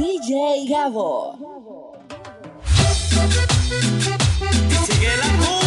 DJ Gabo. Sigue la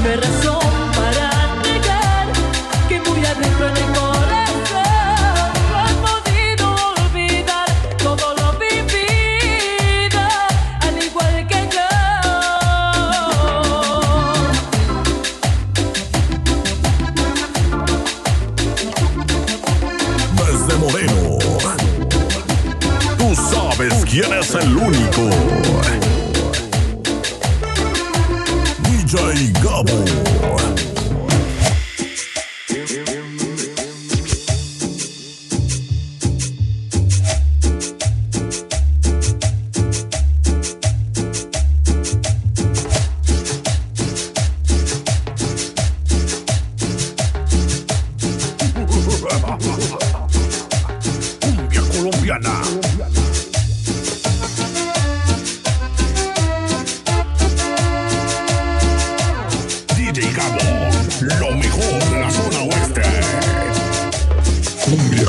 que razón para negar que muy adentro en el corazón no has podido olvidar todo lo vivido, al igual que yo. Desde Moreno, tú sabes quién es el único. DJ Gabo. lo mejor de la zona oeste. Cumbia.